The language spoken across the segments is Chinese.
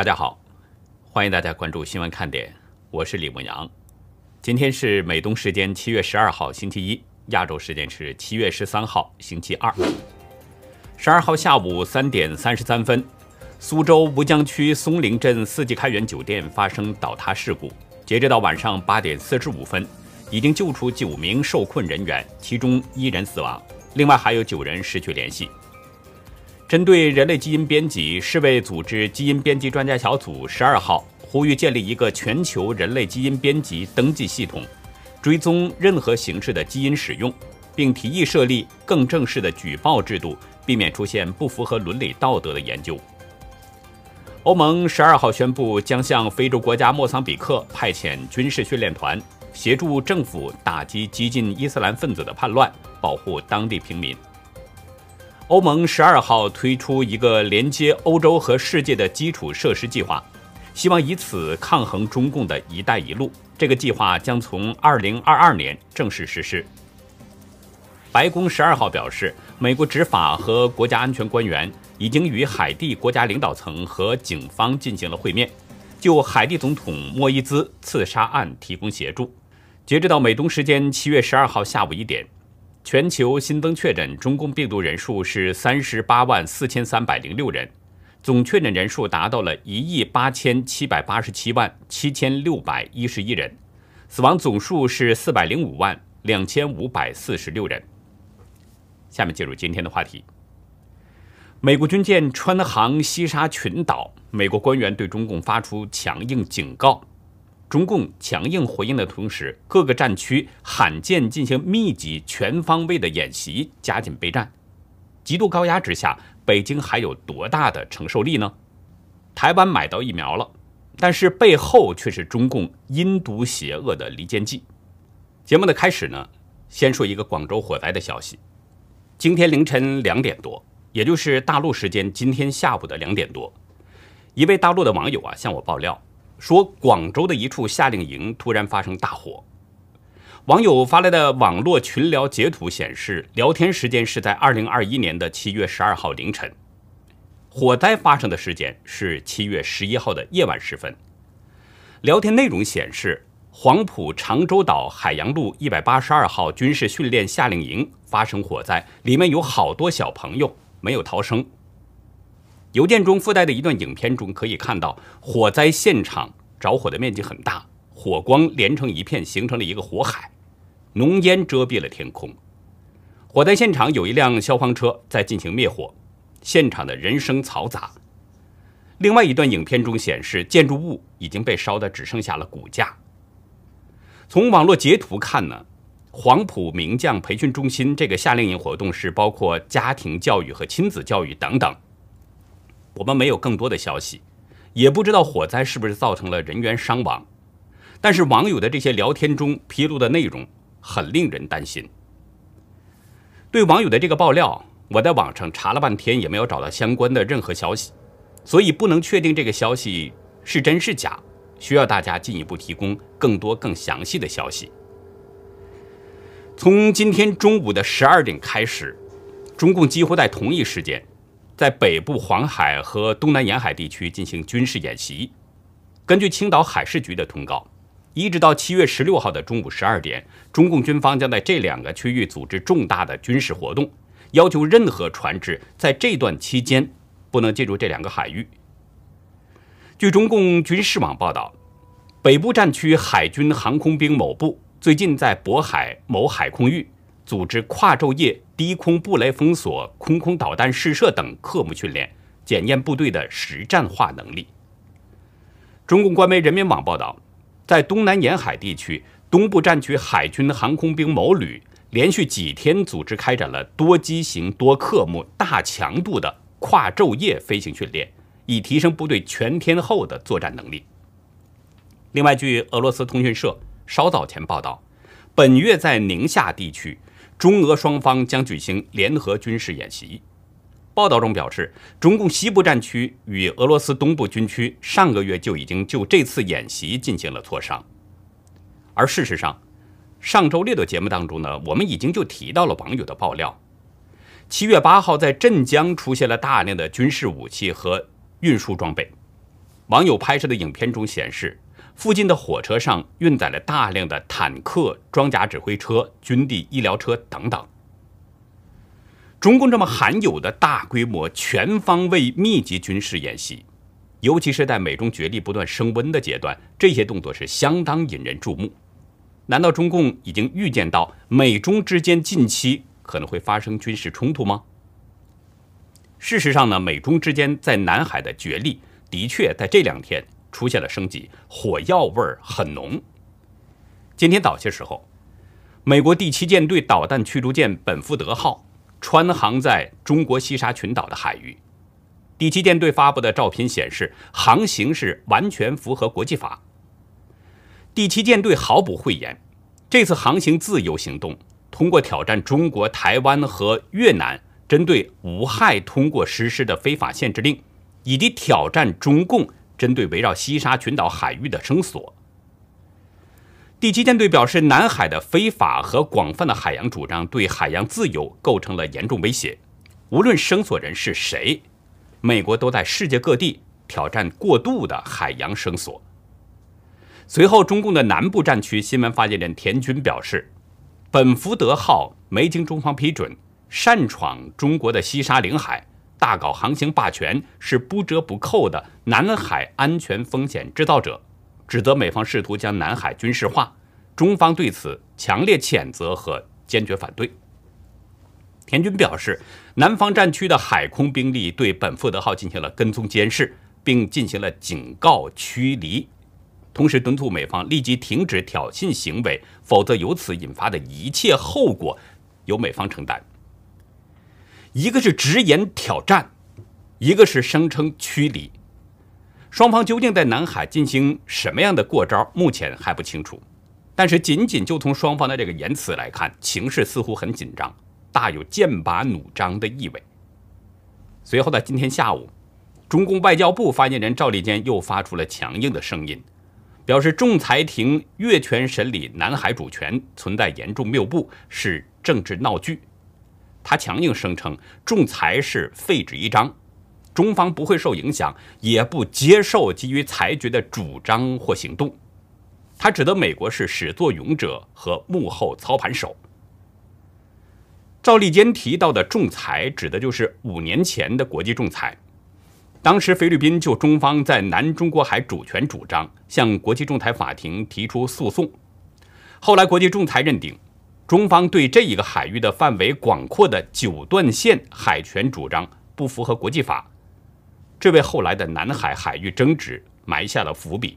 大家好，欢迎大家关注新闻看点，我是李牧阳。今天是美东时间七月十二号星期一，亚洲时间是七月十三号星期二。十二号下午三点三十三分，苏州吴江区松陵镇四季开元酒店发生倒塌事故。截止到晚上八点四十五分，已经救出九名受困人员，其中一人死亡，另外还有九人失去联系。针对人类基因编辑，世卫组织基因编辑专家小组十二号呼吁建立一个全球人类基因编辑登记系统，追踪任何形式的基因使用，并提议设立更正式的举报制度，避免出现不符合伦理道德的研究。欧盟十二号宣布将向非洲国家莫桑比克派遣军事训练团，协助政府打击激进伊斯兰分子的叛乱，保护当地平民。欧盟十二号推出一个连接欧洲和世界的基础设施计划，希望以此抗衡中共的一带一路。这个计划将从二零二二年正式实施。白宫十二号表示，美国执法和国家安全官员已经与海地国家领导层和警方进行了会面，就海地总统莫伊兹刺杀案提供协助。截止到美东时间七月十二号下午一点。全球新增确诊中共病毒人数是三十八万四千三百零六人，总确诊人数达到了一亿八千七百八十七万七千六百一十一人，死亡总数是四百零五万两千五百四十六人。下面进入今天的话题。美国军舰穿航西沙群岛，美国官员对中共发出强硬警告。中共强硬回应的同时，各个战区罕见进行密集、全方位的演习，加紧备战。极度高压之下，北京还有多大的承受力呢？台湾买到疫苗了，但是背后却是中共阴毒邪恶的离间计。节目的开始呢，先说一个广州火灾的消息。今天凌晨两点多，也就是大陆时间今天下午的两点多，一位大陆的网友啊向我爆料。说广州的一处夏令营突然发生大火，网友发来的网络群聊截图显示，聊天时间是在二零二一年的七月十二号凌晨，火灾发生的时间是七月十一号的夜晚时分。聊天内容显示，黄埔长洲岛海洋路一百八十二号军事训练夏令营发生火灾，里面有好多小朋友没有逃生。邮件中附带的一段影片中可以看到，火灾现场着火的面积很大，火光连成一片，形成了一个火海，浓烟遮蔽了天空。火灾现场有一辆消防车在进行灭火，现场的人声嘈杂。另外一段影片中显示，建筑物已经被烧得只剩下了骨架。从网络截图看呢，黄埔名将培训中心这个夏令营活动是包括家庭教育和亲子教育等等。我们没有更多的消息，也不知道火灾是不是造成了人员伤亡。但是网友的这些聊天中披露的内容很令人担心。对网友的这个爆料，我在网上查了半天也没有找到相关的任何消息，所以不能确定这个消息是真是假，需要大家进一步提供更多更详细的消息。从今天中午的十二点开始，中共几乎在同一时间。在北部黄海和东南沿海地区进行军事演习。根据青岛海事局的通告，一直到七月十六号的中午十二点，中共军方将在这两个区域组织重大的军事活动，要求任何船只在这段期间不能进入这两个海域。据中共军事网报道，北部战区海军航空兵某部最近在渤海某海空域。组织跨昼夜低空布雷封锁、空空导弹试射等科目训练，检验部队的实战化能力。中共官媒人民网报道，在东南沿海地区，东部战区海军航空兵某旅连续几天组织开展了多机型、多科目、大强度的跨昼夜飞行训练，以提升部队全天候的作战能力。另外，据俄罗斯通讯社稍早前报道，本月在宁夏地区。中俄双方将举行联合军事演习。报道中表示，中共西部战区与俄罗斯东部军区上个月就已经就这次演习进行了磋商。而事实上，上周六的节目当中呢，我们已经就提到了网友的爆料：七月八号在镇江出现了大量的军事武器和运输装备。网友拍摄的影片中显示，附近的火车上运载了大量的坦克、装甲指挥车、军地医疗车等等。中共这么罕有的大规模、全方位、密集军事演习，尤其是在美中角力不断升温的阶段，这些动作是相当引人注目。难道中共已经预见到美中之间近期可能会发生军事冲突吗？事实上呢，美中之间在南海的角力。的确，在这两天出现了升级，火药味儿很浓。今天早些时候，美国第七舰队导弹驱逐舰“本福德号”穿航在中国西沙群岛的海域。第七舰队发布的照片显示，航行是完全符合国际法。第七舰队毫不讳言，这次航行自由行动通过挑战中国台湾和越南针对无害通过实施的非法限制令。以及挑战中共针对围绕西沙群岛海域的声索。第七舰队表示，南海的非法和广泛的海洋主张对海洋自由构成了严重威胁。无论声索人是谁，美国都在世界各地挑战过度的海洋声索。随后，中共的南部战区新闻发言人田军表示，本福德号没经中方批准，擅闯中国的西沙领海。大搞航行霸权是不折不扣的南海安全风险制造者，指责美方试图将南海军事化，中方对此强烈谴责和坚决反对。田军表示，南方战区的海空兵力对本福德号进行了跟踪监视，并进行了警告驱离，同时敦促美方立即停止挑衅行为，否则由此引发的一切后果由美方承担。一个是直言挑战，一个是声称驱离，双方究竟在南海进行什么样的过招，目前还不清楚。但是，仅仅就从双方的这个言辞来看，情势似乎很紧张，大有剑拔弩张的意味。随后，的今天下午，中共外交部发言人赵立坚又发出了强硬的声音，表示仲裁庭越权审理南海主权存在严重谬误，是政治闹剧。他强硬声称，仲裁是废纸一张，中方不会受影响，也不接受基于裁决的主张或行动。他指责美国是始作俑者和幕后操盘手。赵立坚提到的仲裁，指的就是五年前的国际仲裁，当时菲律宾就中方在南中国海主权主张向国际仲裁法庭提出诉讼，后来国际仲裁认定。中方对这一个海域的范围广阔的九段线海权主张不符合国际法，这为后来的南海海域争执埋下了伏笔。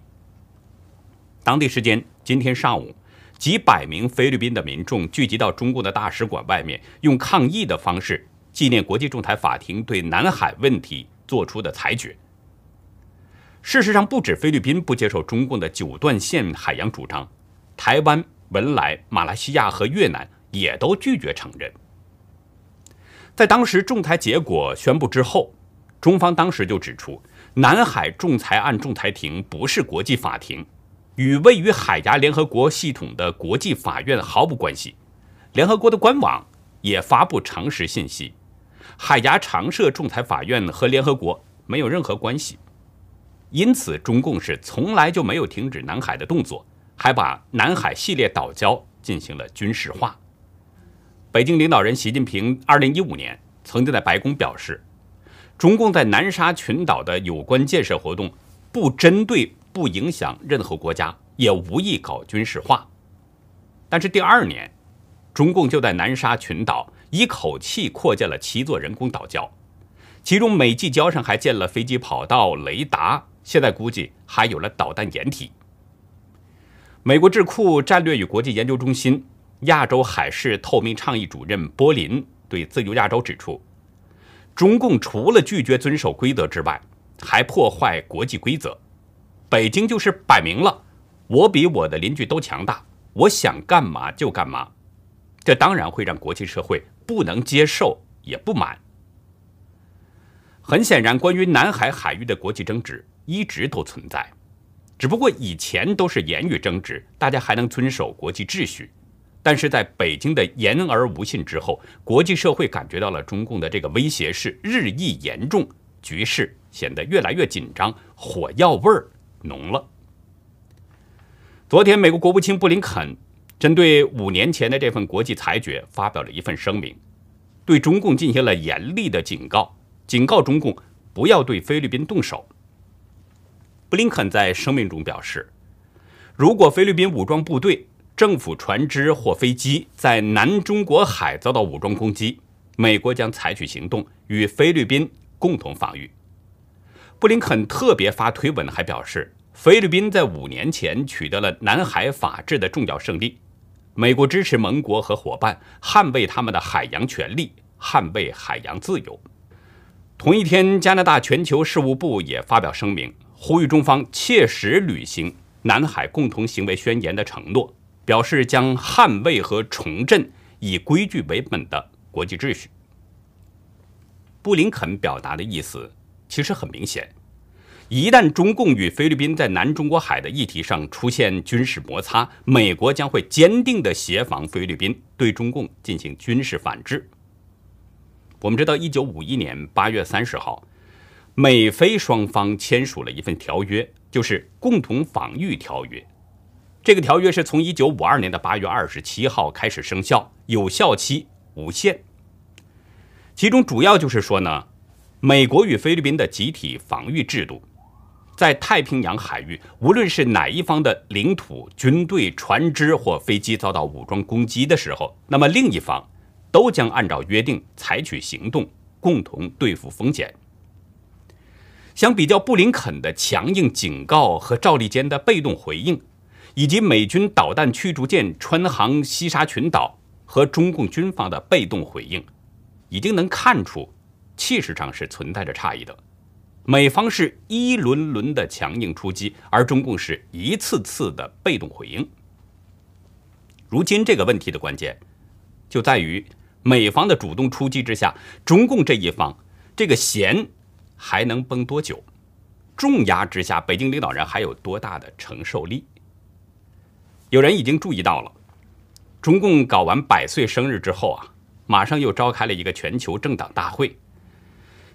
当地时间今天上午，几百名菲律宾的民众聚集到中共的大使馆外面，用抗议的方式纪念国际仲裁法庭对南海问题作出的裁决。事实上，不止菲律宾不接受中共的九段线海洋主张，台湾。文莱、马来西亚和越南也都拒绝承认。在当时仲裁结果宣布之后，中方当时就指出，南海仲裁案仲裁庭不是国际法庭，与位于海牙联合国系统的国际法院毫无关系。联合国的官网也发布诚实信息，海牙常设仲裁法院和联合国没有任何关系。因此，中共是从来就没有停止南海的动作。还把南海系列岛礁进行了军事化。北京领导人习近平2015年曾经在白宫表示，中共在南沙群岛的有关建设活动不针对、不影响任何国家，也无意搞军事化。但是第二年，中共就在南沙群岛一口气扩建了七座人工岛礁，其中美济礁上还建了飞机跑道、雷达，现在估计还有了导弹掩体。美国智库战略与国际研究中心亚洲海事透明倡议主任波林对自由亚洲指出，中共除了拒绝遵守规则之外，还破坏国际规则。北京就是摆明了，我比我的邻居都强大，我想干嘛就干嘛。这当然会让国际社会不能接受，也不满。很显然，关于南海海域的国际争执一直都存在。只不过以前都是言语争执，大家还能遵守国际秩序，但是在北京的言而无信之后，国际社会感觉到了中共的这个威胁是日益严重，局势显得越来越紧张，火药味儿浓了。昨天，美国国务卿布林肯针对五年前的这份国际裁决发表了一份声明，对中共进行了严厉的警告，警告中共不要对菲律宾动手。布林肯在声明中表示，如果菲律宾武装部队、政府船只或飞机在南中国海遭到武装攻击，美国将采取行动与菲律宾共同防御。布林肯特别发推文还表示。菲律宾在五年前取得了南海法治的重要胜利，美国支持盟国和伙伴捍卫他们的海洋权利，捍卫海洋自由。同一天，加拿大全球事务部也发表声明，呼吁中方切实履行南海共同行为宣言的承诺，表示将捍卫和重振以规矩为本的国际秩序。布林肯表达的意思其实很明显。一旦中共与菲律宾在南中国海的议题上出现军事摩擦，美国将会坚定地协防菲律宾，对中共进行军事反制。我们知道，一九五一年八月三十号，美菲双方签署了一份条约，就是《共同防御条约》。这个条约是从一九五二年的八月二十七号开始生效，有效期无限。其中主要就是说呢，美国与菲律宾的集体防御制度。在太平洋海域，无论是哪一方的领土、军队、船只或飞机遭到武装攻击的时候，那么另一方都将按照约定采取行动，共同对付风险。相比较布林肯的强硬警告和赵立坚的被动回应，以及美军导弹驱逐舰穿航西沙群岛和中共军方的被动回应，已经能看出气势上是存在着差异的。美方是一轮轮的强硬出击，而中共是一次次的被动回应。如今这个问题的关键就在于美方的主动出击之下，中共这一方这个弦还能绷多久？重压之下，北京领导人还有多大的承受力？有人已经注意到了，中共搞完百岁生日之后啊，马上又召开了一个全球政党大会。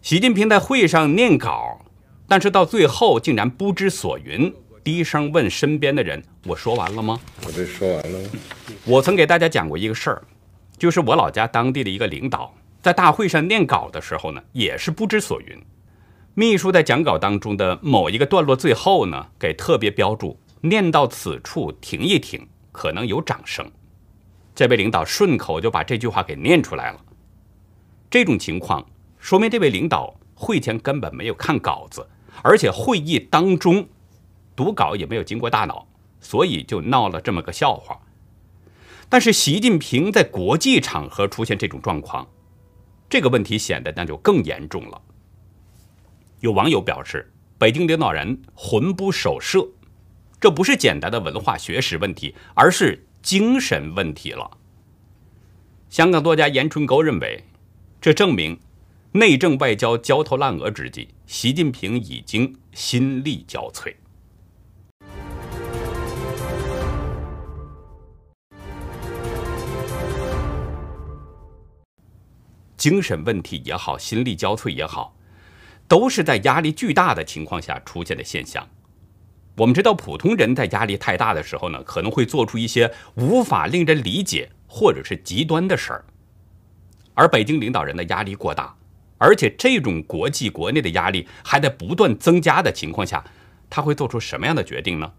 习近平在会上念稿，但是到最后竟然不知所云，低声问身边的人：“我说完了吗？”我这说完了。我曾给大家讲过一个事儿，就是我老家当地的一个领导在大会上念稿的时候呢，也是不知所云。秘书在讲稿当中的某一个段落最后呢，给特别标注：“念到此处停一停，可能有掌声。”这位领导顺口就把这句话给念出来了。这种情况。说明这位领导会前根本没有看稿子，而且会议当中读稿也没有经过大脑，所以就闹了这么个笑话。但是习近平在国际场合出现这种状况，这个问题显得那就更严重了。有网友表示，北京领导人魂不守舍，这不是简单的文化学识问题，而是精神问题了。香港作家严春沟认为，这证明。内政外交焦头烂额之际，习近平已经心力交瘁。精神问题也好，心力交瘁也好，都是在压力巨大的情况下出现的现象。我们知道，普通人在压力太大的时候呢，可能会做出一些无法令人理解或者是极端的事儿，而北京领导人的压力过大。而且这种国际国内的压力还在不断增加的情况下，他会做出什么样的决定呢？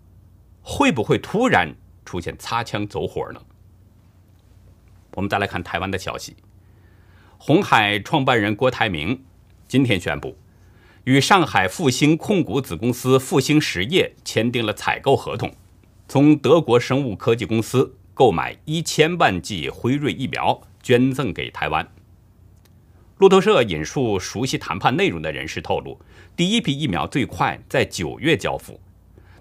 会不会突然出现擦枪走火呢？我们再来看台湾的消息，红海创办人郭台铭今天宣布，与上海复兴控股子公司复兴实业签订了采购合同，从德国生物科技公司购买一千万剂辉瑞疫苗，捐赠给台湾。路透社引述熟悉谈判内容的人士透露，第一批疫苗最快在九月交付，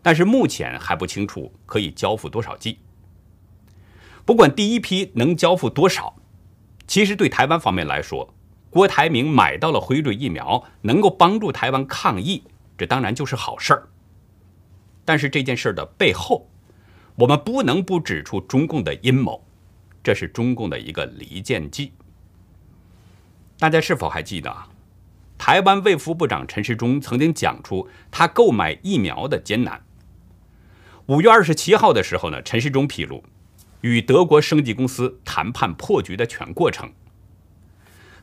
但是目前还不清楚可以交付多少剂。不管第一批能交付多少，其实对台湾方面来说，郭台铭买到了辉瑞疫苗，能够帮助台湾抗疫，这当然就是好事儿。但是这件事的背后，我们不能不指出中共的阴谋，这是中共的一个离间计。大家是否还记得啊，台湾卫福部长陈时中曾经讲出他购买疫苗的艰难。五月二十七号的时候呢，陈时中披露与德国生技公司谈判破局的全过程，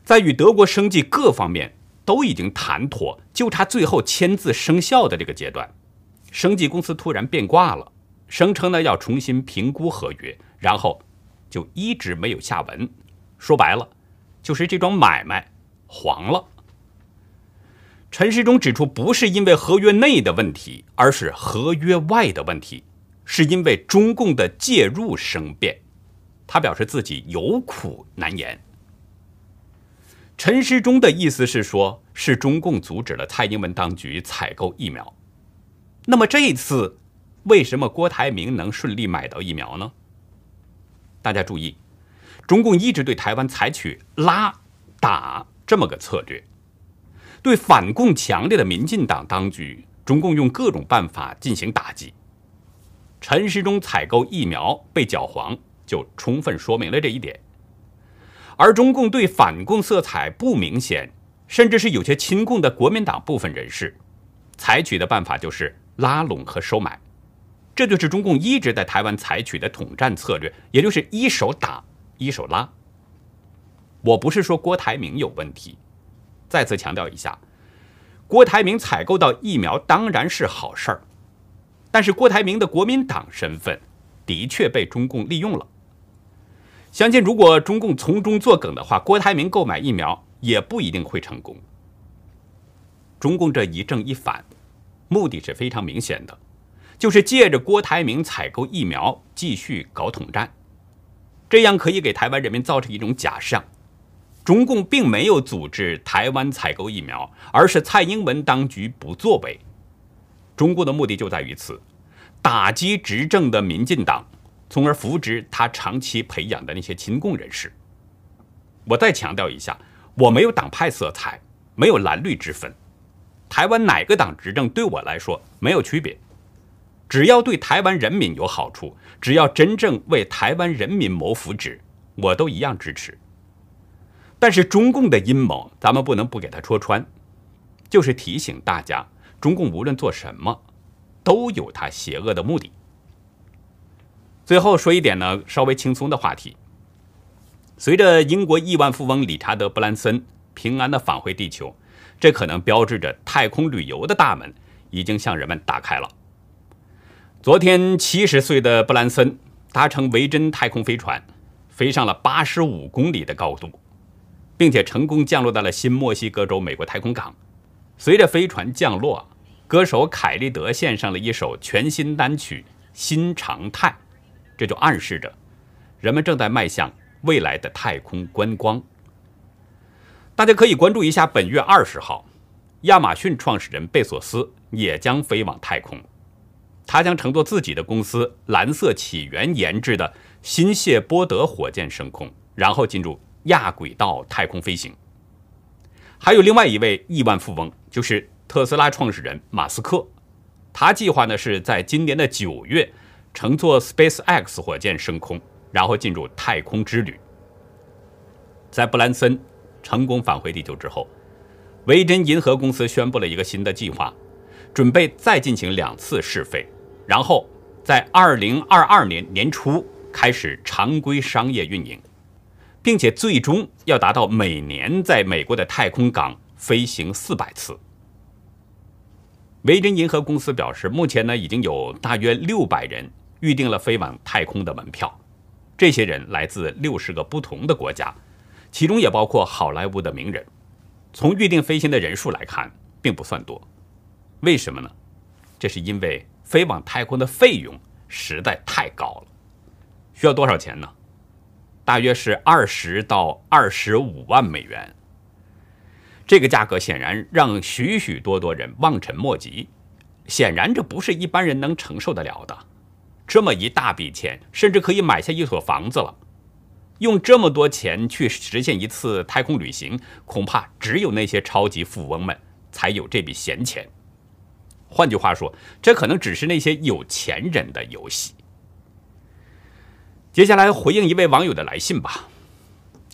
在与德国生技各方面都已经谈妥，就差最后签字生效的这个阶段，生技公司突然变卦了，声称呢要重新评估合约，然后就一直没有下文。说白了，就是这桩买卖黄了。陈世忠指出，不是因为合约内的问题，而是合约外的问题，是因为中共的介入生变。他表示自己有苦难言。陈时中的意思是说，是中共阻止了蔡英文当局采购疫苗。那么这一次，为什么郭台铭能顺利买到疫苗呢？大家注意，中共一直对台湾采取拉打这么个策略。对反共强烈的民进党当局，中共用各种办法进行打击。陈时中采购疫苗被搅黄，就充分说明了这一点。而中共对反共色彩不明显，甚至是有些亲共的国民党部分人士，采取的办法就是拉拢和收买。这就是中共一直在台湾采取的统战策略，也就是一手打，一手拉。我不是说郭台铭有问题。再次强调一下，郭台铭采购到疫苗当然是好事儿，但是郭台铭的国民党身份的确被中共利用了。相信如果中共从中作梗的话，郭台铭购买疫苗也不一定会成功。中共这一正一反，目的是非常明显的，就是借着郭台铭采购疫苗继续搞统战，这样可以给台湾人民造成一种假象。中共并没有组织台湾采购疫苗，而是蔡英文当局不作为。中共的目的就在于此，打击执政的民进党，从而扶植他长期培养的那些亲共人士。我再强调一下，我没有党派色彩，没有蓝绿之分。台湾哪个党执政对我来说没有区别，只要对台湾人民有好处，只要真正为台湾人民谋福祉，我都一样支持。但是中共的阴谋，咱们不能不给他戳穿，就是提醒大家，中共无论做什么，都有他邪恶的目的。最后说一点呢，稍微轻松的话题。随着英国亿万富翁理查德·布兰森平安的返回地球，这可能标志着太空旅游的大门已经向人们打开了。昨天，七十岁的布兰森搭乘维珍太空飞船，飞上了八十五公里的高度。并且成功降落到了新墨西哥州美国太空港。随着飞船降落，歌手凯利德献上了一首全新单曲《新常态》，这就暗示着人们正在迈向未来的太空观光。大家可以关注一下，本月二十号，亚马逊创始人贝索斯也将飞往太空，他将乘坐自己的公司蓝色起源研制的新谢波德火箭升空，然后进入。亚轨道太空飞行，还有另外一位亿万富翁，就是特斯拉创始人马斯克。他计划呢是在今年的九月乘坐 Space X 火箭升空，然后进入太空之旅。在布兰森成功返回地球之后，维珍银河公司宣布了一个新的计划，准备再进行两次试飞，然后在二零二二年年初开始常规商业运营。并且最终要达到每年在美国的太空港飞行四百次。维珍银河公司表示，目前呢已经有大约六百人预定了飞往太空的门票，这些人来自六十个不同的国家，其中也包括好莱坞的名人。从预定飞行的人数来看，并不算多。为什么呢？这是因为飞往太空的费用实在太高了，需要多少钱呢？大约是二十到二十五万美元，这个价格显然让许许多多人望尘莫及。显然，这不是一般人能承受得了的。这么一大笔钱，甚至可以买下一所房子了。用这么多钱去实现一次太空旅行，恐怕只有那些超级富翁们才有这笔闲钱。换句话说，这可能只是那些有钱人的游戏。接下来回应一位网友的来信吧。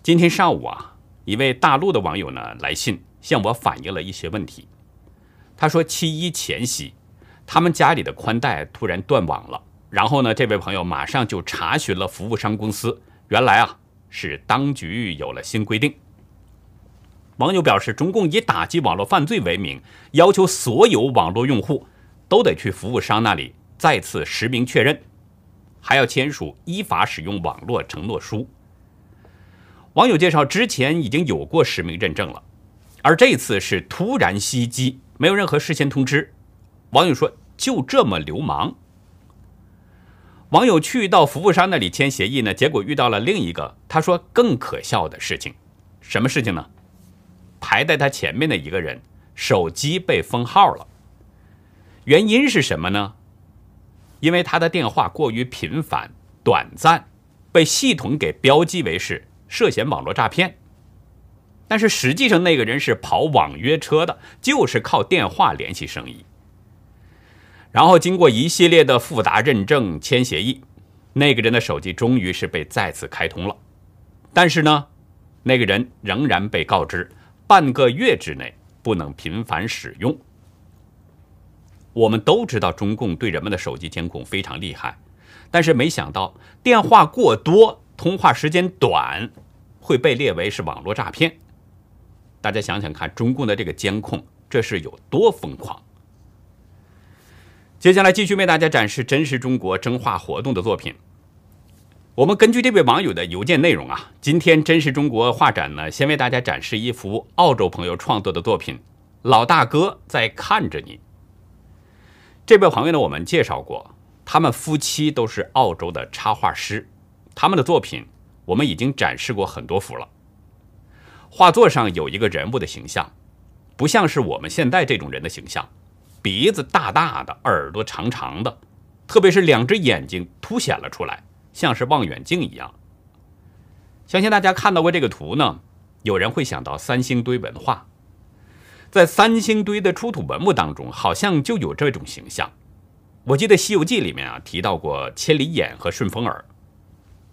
今天上午啊，一位大陆的网友呢来信，向我反映了一些问题。他说，七一前夕，他们家里的宽带突然断网了，然后呢，这位朋友马上就查询了服务商公司，原来啊是当局有了新规定。网友表示，中共以打击网络犯罪为名，要求所有网络用户都得去服务商那里再次实名确认，还要签署依法使用网络承诺书。网友介绍，之前已经有过实名认证了，而这次是突然袭击，没有任何事先通知。网友说：“就这么流氓。”网友去到服务商那里签协议呢，结果遇到了另一个他说更可笑的事情。什么事情呢？排在他前面的一个人手机被封号了，原因是什么呢？因为他的电话过于频繁、短暂，被系统给标记为是涉嫌网络诈骗。但是实际上那个人是跑网约车的，就是靠电话联系生意。然后经过一系列的复杂认证、签协议，那个人的手机终于是被再次开通了。但是呢，那个人仍然被告知。半个月之内不能频繁使用。我们都知道中共对人们的手机监控非常厉害，但是没想到电话过多、通话时间短会被列为是网络诈骗。大家想想看，中共的这个监控这是有多疯狂？接下来继续为大家展示真实中国真画活动的作品。我们根据这位网友的邮件内容啊，今天真实中国画展呢，先为大家展示一幅澳洲朋友创作的作品《老大哥在看着你》。这位朋友呢，我们介绍过，他们夫妻都是澳洲的插画师，他们的作品我们已经展示过很多幅了。画作上有一个人物的形象，不像是我们现在这种人的形象，鼻子大大的，耳朵长长的，特别是两只眼睛凸显了出来。像是望远镜一样，相信大家看到过这个图呢。有人会想到三星堆文化，在三星堆的出土文物当中，好像就有这种形象。我记得《西游记》里面啊提到过千里眼和顺风耳，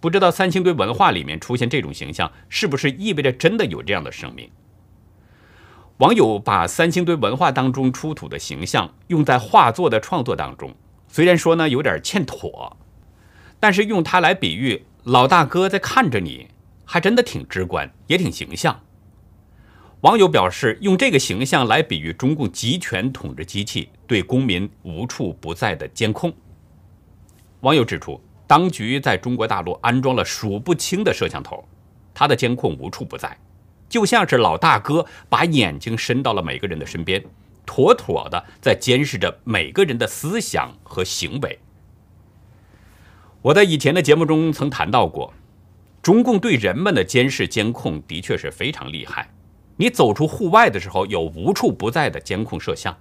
不知道三星堆文化里面出现这种形象，是不是意味着真的有这样的生命？网友把三星堆文化当中出土的形象用在画作的创作当中，虽然说呢有点欠妥。但是用它来比喻老大哥在看着你，还真的挺直观，也挺形象。网友表示，用这个形象来比喻中共集权统治机器对公民无处不在的监控。网友指出，当局在中国大陆安装了数不清的摄像头，它的监控无处不在，就像是老大哥把眼睛伸到了每个人的身边，妥妥的在监视着每个人的思想和行为。我在以前的节目中曾谈到过，中共对人们的监视监控的确是非常厉害。你走出户外的时候，有无处不在的监控摄像；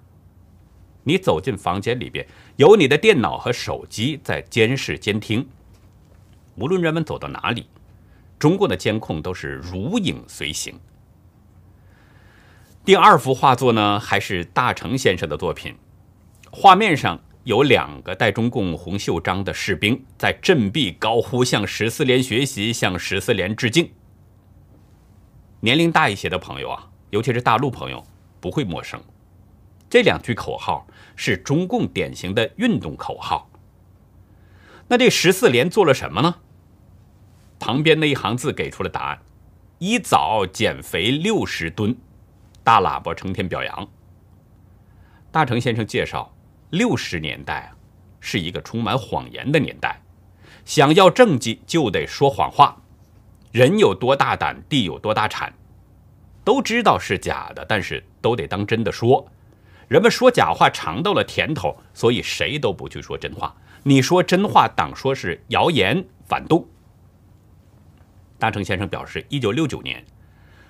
你走进房间里边，有你的电脑和手机在监视监听。无论人们走到哪里，中共的监控都是如影随形。第二幅画作呢，还是大成先生的作品，画面上。有两个带中共红袖章的士兵在振臂高呼，向十四连学习，向十四连致敬。年龄大一些的朋友啊，尤其是大陆朋友，不会陌生。这两句口号是中共典型的运动口号。那这十四连做了什么呢？旁边那一行字给出了答案：一早减肥六十吨，大喇叭成天表扬。大成先生介绍。六十年代啊，是一个充满谎言的年代，想要政绩就得说谎话，人有多大胆，地有多大产，都知道是假的，但是都得当真的说。人们说假话尝到了甜头，所以谁都不去说真话。你说真话，党说是谣言反动。大成先生表示，一九六九年，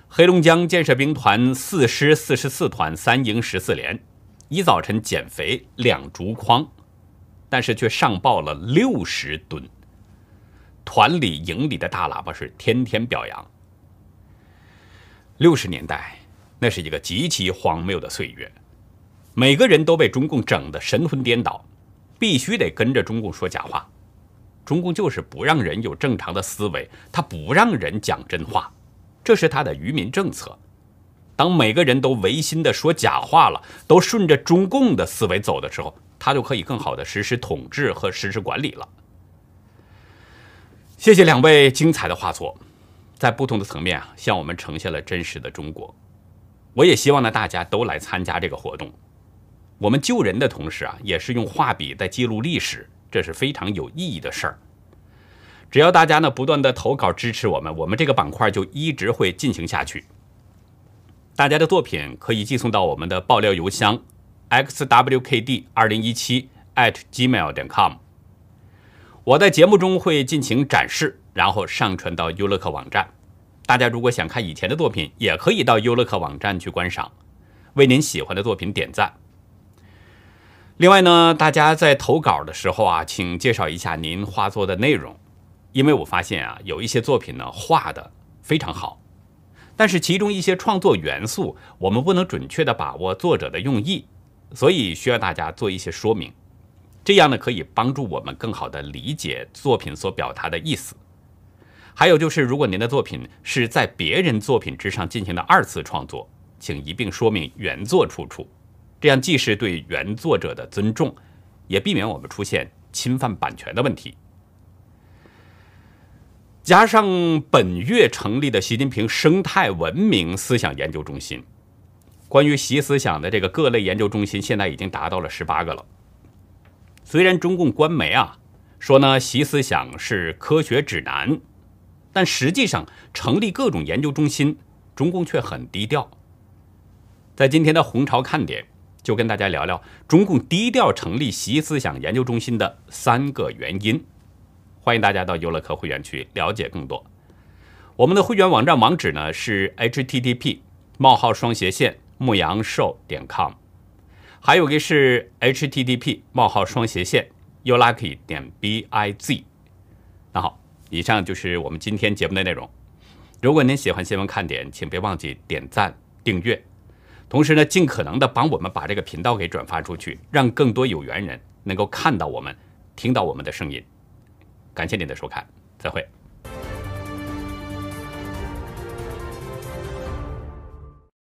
黑龙江建设兵团四师四十四团三营十四连。一早晨减肥两竹筐，但是却上报了六十吨。团里营里的大喇叭是天天表扬。六十年代，那是一个极其荒谬的岁月，每个人都被中共整得神魂颠倒，必须得跟着中共说假话。中共就是不让人有正常的思维，他不让人讲真话，这是他的愚民政策。当每个人都违心的说假话了，都顺着中共的思维走的时候，他就可以更好的实施统治和实施管理了。谢谢两位精彩的画作，在不同的层面啊，向我们呈现了真实的中国。我也希望呢，大家都来参加这个活动。我们救人的同时啊，也是用画笔在记录历史，这是非常有意义的事儿。只要大家呢不断的投稿支持我们，我们这个板块就一直会进行下去。大家的作品可以寄送到我们的爆料邮箱 xwkd 二零一七 at gmail 点 com。我在节目中会进行展示，然后上传到优乐客网站。大家如果想看以前的作品，也可以到优乐客网站去观赏，为您喜欢的作品点赞。另外呢，大家在投稿的时候啊，请介绍一下您画作的内容。因为我发现啊，有一些作品呢画的非常好，但是其中一些创作元素我们不能准确的把握作者的用意，所以需要大家做一些说明，这样呢可以帮助我们更好的理解作品所表达的意思。还有就是，如果您的作品是在别人作品之上进行的二次创作，请一并说明原作出处，这样既是对原作者的尊重，也避免我们出现侵犯版权的问题。加上本月成立的习近平生态文明思想研究中心，关于习思想的这个各类研究中心，现在已经达到了十八个了。虽然中共官媒啊说呢，习思想是科学指南，但实际上成立各种研究中心，中共却很低调。在今天的红潮看点，就跟大家聊聊中共低调成立习思想研究中心的三个原因。欢迎大家到优乐客会员区了解更多。我们的会员网站网址呢是 http: 冒号双斜线牧羊兽点 com，还有个是 http: 冒号双斜线 youlucky 点 biz。那好，以上就是我们今天节目的内容。如果您喜欢新闻看点，请别忘记点赞、订阅，同时呢，尽可能的帮我们把这个频道给转发出去，让更多有缘人能够看到我们、听到我们的声音。感谢您的收看，再会。